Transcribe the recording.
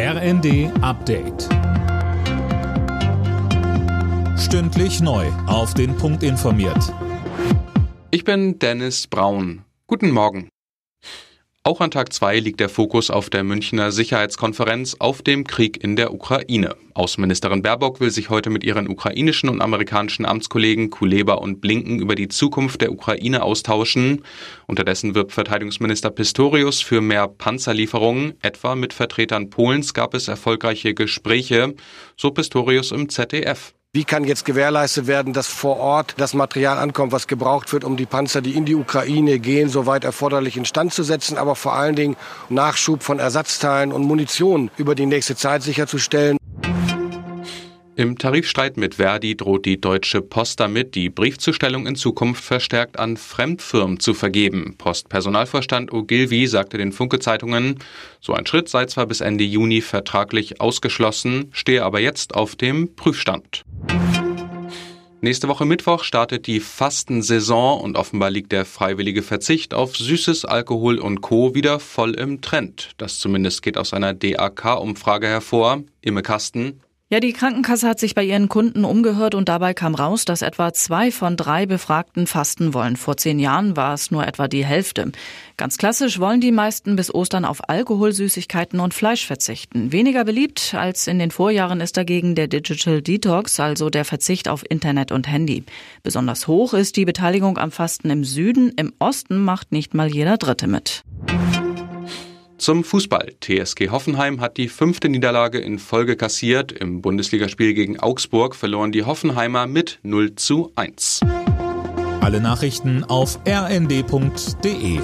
RND Update. Stündlich neu. Auf den Punkt informiert. Ich bin Dennis Braun. Guten Morgen. Auch an Tag 2 liegt der Fokus auf der Münchner Sicherheitskonferenz auf dem Krieg in der Ukraine. Außenministerin Baerbock will sich heute mit ihren ukrainischen und amerikanischen Amtskollegen Kuleba und Blinken über die Zukunft der Ukraine austauschen. Unterdessen wirbt Verteidigungsminister Pistorius für mehr Panzerlieferungen. Etwa mit Vertretern Polens gab es erfolgreiche Gespräche, so Pistorius im ZDF. Wie kann jetzt gewährleistet werden, dass vor Ort das Material ankommt, was gebraucht wird, um die Panzer, die in die Ukraine gehen, soweit erforderlich instand zu setzen, aber vor allen Dingen Nachschub von Ersatzteilen und Munition über die nächste Zeit sicherzustellen. Im Tarifstreit mit Verdi droht die Deutsche Post damit, die Briefzustellung in Zukunft verstärkt an Fremdfirmen zu vergeben. Postpersonalvorstand Ogilvy sagte den Funke-Zeitungen, so ein Schritt sei zwar bis Ende Juni vertraglich ausgeschlossen, stehe aber jetzt auf dem Prüfstand. Nächste Woche Mittwoch startet die Fastensaison und offenbar liegt der freiwillige Verzicht auf Süßes, Alkohol und Co. wieder voll im Trend. Das zumindest geht aus einer DAK-Umfrage hervor. Imme Kasten, ja, die Krankenkasse hat sich bei ihren Kunden umgehört und dabei kam raus, dass etwa zwei von drei Befragten fasten wollen. Vor zehn Jahren war es nur etwa die Hälfte. Ganz klassisch wollen die meisten bis Ostern auf Alkohol, Süßigkeiten und Fleisch verzichten. Weniger beliebt als in den Vorjahren ist dagegen der Digital Detox, also der Verzicht auf Internet und Handy. Besonders hoch ist die Beteiligung am Fasten im Süden. Im Osten macht nicht mal jeder Dritte mit. Zum Fußball. TSG Hoffenheim hat die fünfte Niederlage in Folge kassiert. Im Bundesligaspiel gegen Augsburg verloren die Hoffenheimer mit 0 zu 1. Alle Nachrichten auf rnd.de